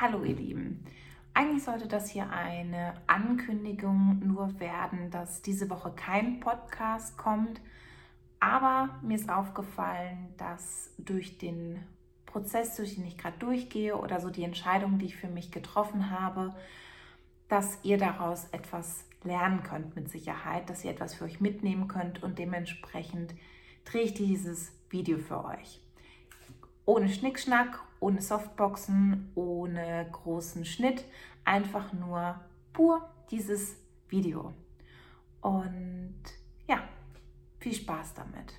Hallo ihr Lieben. Eigentlich sollte das hier eine Ankündigung nur werden, dass diese Woche kein Podcast kommt. Aber mir ist aufgefallen, dass durch den Prozess, durch den ich gerade durchgehe oder so die Entscheidung, die ich für mich getroffen habe, dass ihr daraus etwas lernen könnt mit Sicherheit, dass ihr etwas für euch mitnehmen könnt und dementsprechend drehe ich dieses Video für euch. Ohne Schnickschnack, ohne Softboxen, ohne großen Schnitt, einfach nur pur dieses Video. Und ja, viel Spaß damit.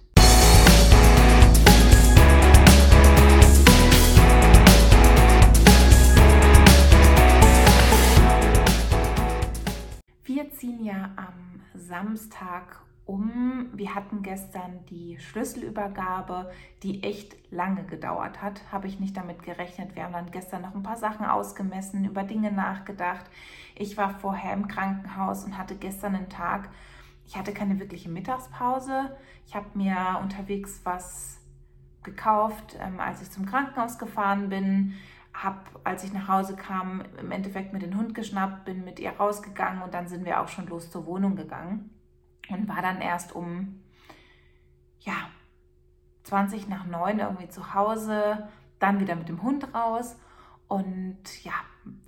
Wir ziehen ja am Samstag um. Wir hatten gestern die Schlüsselübergabe, die echt lange gedauert hat. Habe ich nicht damit gerechnet. Wir haben dann gestern noch ein paar Sachen ausgemessen, über Dinge nachgedacht. Ich war vorher im Krankenhaus und hatte gestern einen Tag, ich hatte keine wirkliche Mittagspause. Ich habe mir unterwegs was gekauft, ähm, als ich zum Krankenhaus gefahren bin. Habe, als ich nach Hause kam, im Endeffekt mit den Hund geschnappt, bin mit ihr rausgegangen und dann sind wir auch schon los zur Wohnung gegangen und war dann erst um, ja, 20 nach 9 irgendwie zu Hause, dann wieder mit dem Hund raus und ja,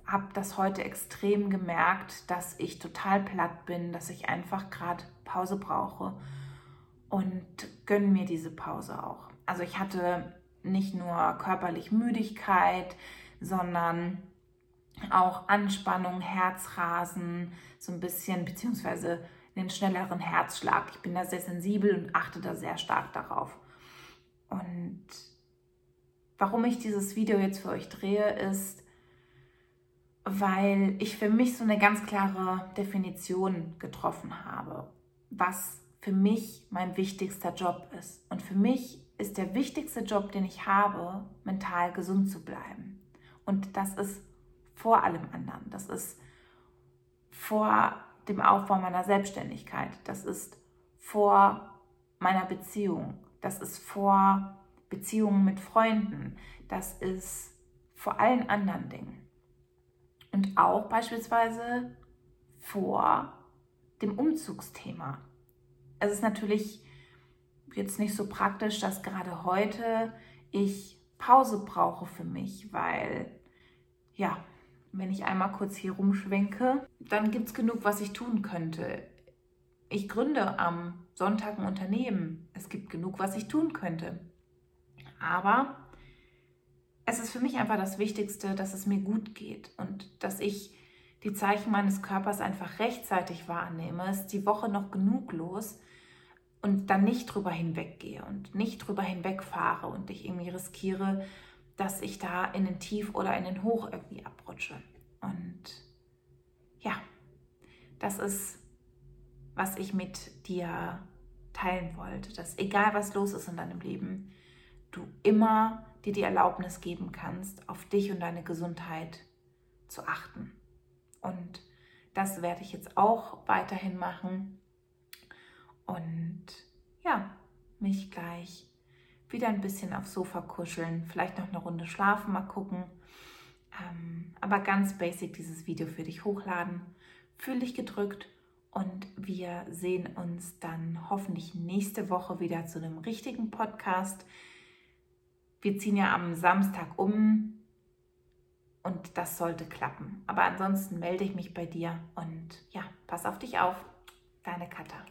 habe das heute extrem gemerkt, dass ich total platt bin, dass ich einfach gerade Pause brauche und gönne mir diese Pause auch. Also ich hatte nicht nur körperlich Müdigkeit, sondern auch Anspannung, Herzrasen, so ein bisschen, beziehungsweise einen schnelleren Herzschlag. Ich bin da sehr sensibel und achte da sehr stark darauf. Und warum ich dieses Video jetzt für euch drehe, ist, weil ich für mich so eine ganz klare Definition getroffen habe, was für mich mein wichtigster Job ist. Und für mich ist der wichtigste Job, den ich habe, mental gesund zu bleiben. Und das ist vor allem anderen. Das ist vor dem Aufbau meiner Selbstständigkeit. Das ist vor meiner Beziehung. Das ist vor Beziehungen mit Freunden. Das ist vor allen anderen Dingen. Und auch beispielsweise vor dem Umzugsthema. Es ist natürlich jetzt nicht so praktisch, dass gerade heute ich Pause brauche für mich, weil ja, wenn ich einmal kurz hier rumschwenke, dann gibt es genug, was ich tun könnte. Ich gründe am Sonntag ein Unternehmen. Es gibt genug, was ich tun könnte. Aber es ist für mich einfach das Wichtigste, dass es mir gut geht und dass ich die Zeichen meines Körpers einfach rechtzeitig wahrnehme. Ist die Woche noch genug los und dann nicht drüber hinweggehe und nicht drüber hinwegfahre und ich irgendwie riskiere, dass ich da in den Tief oder in den Hoch irgendwie abrutsche. Und ja, das ist, was ich mit dir teilen wollte, dass egal was los ist in deinem Leben, du immer dir die Erlaubnis geben kannst, auf dich und deine Gesundheit zu achten. Und das werde ich jetzt auch weiterhin machen. Und ja, mich gleich wieder ein bisschen aufs Sofa kuscheln, vielleicht noch eine Runde schlafen, mal gucken. Aber ganz basic dieses Video für dich hochladen. Fühl dich gedrückt und wir sehen uns dann hoffentlich nächste Woche wieder zu einem richtigen Podcast. Wir ziehen ja am Samstag um und das sollte klappen. Aber ansonsten melde ich mich bei dir und ja, pass auf dich auf. Deine Katha.